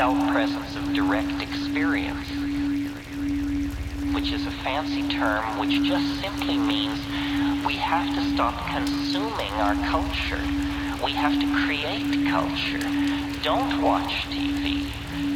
the felt presence of direct experience, which is a fancy term which just simply means we have to stop consuming our culture. We have to create culture. Don't watch TV.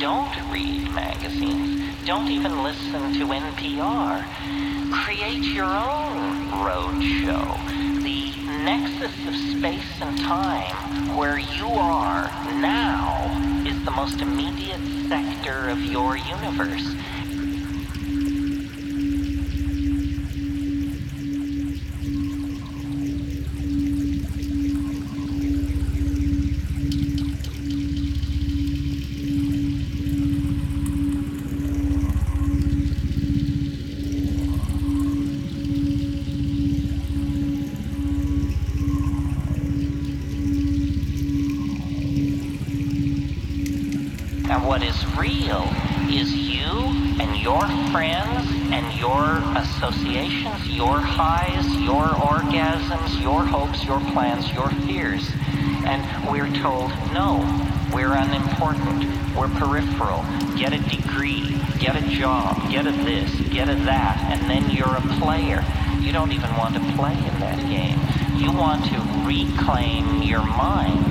Don't read magazines. Don't even listen to NPR. Create your own road show. The nexus of space and time where you are now is the most immediate sector of your universe. What is real is you and your friends and your associations, your highs, your orgasms, your hopes, your plans, your fears. And we're told, no, we're unimportant, we're peripheral, get a degree, get a job, get a this, get a that, and then you're a player. You don't even want to play in that game. You want to reclaim your mind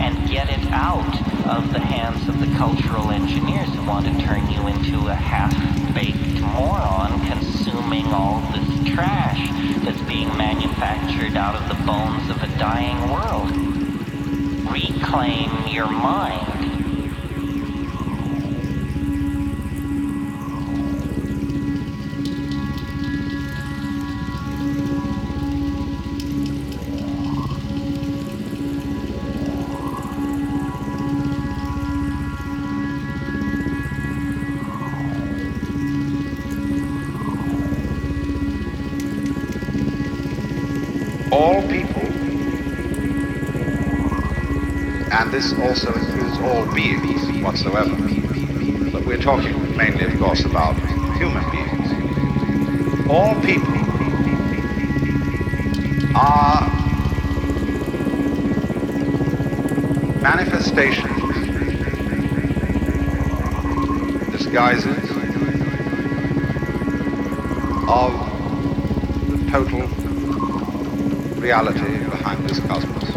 and get it out of the hands of the cultural engineers who want to turn you into a half-baked moron consuming all this trash that's being manufactured out of the bones of a dying world. Reclaim your mind. This also includes all beings whatsoever, but we're talking mainly, of course, about human beings. All people are manifestations, disguises of the total reality behind this cosmos.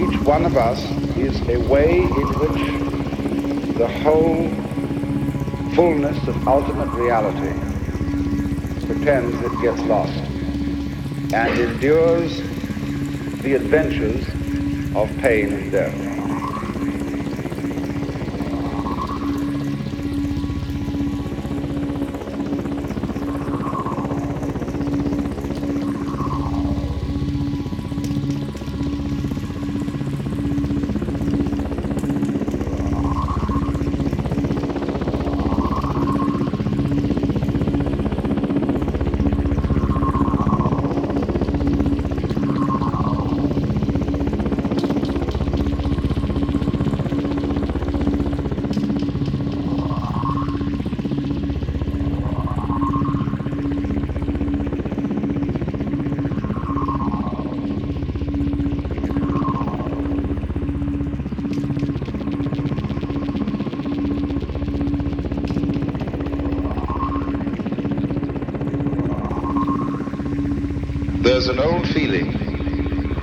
Each one of us is a way in which the whole fullness of ultimate reality pretends it gets lost and endures the adventures of pain and death. There's an old feeling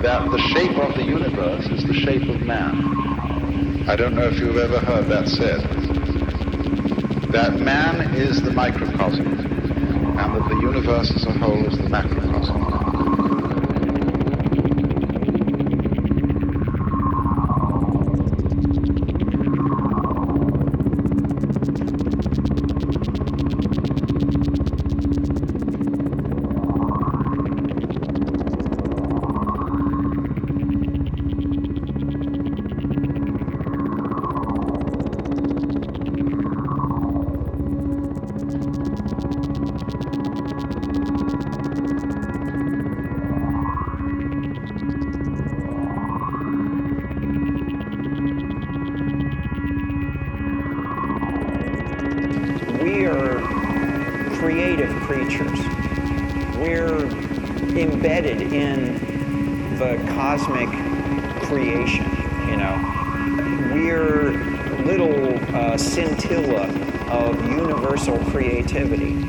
that the shape of the universe is the shape of man. I don't know if you've ever heard that said. That man is the microcosm and that the universe as a whole is the macrocosm. creatures. We're embedded in the cosmic creation, you know. We're little uh, scintilla of universal creativity.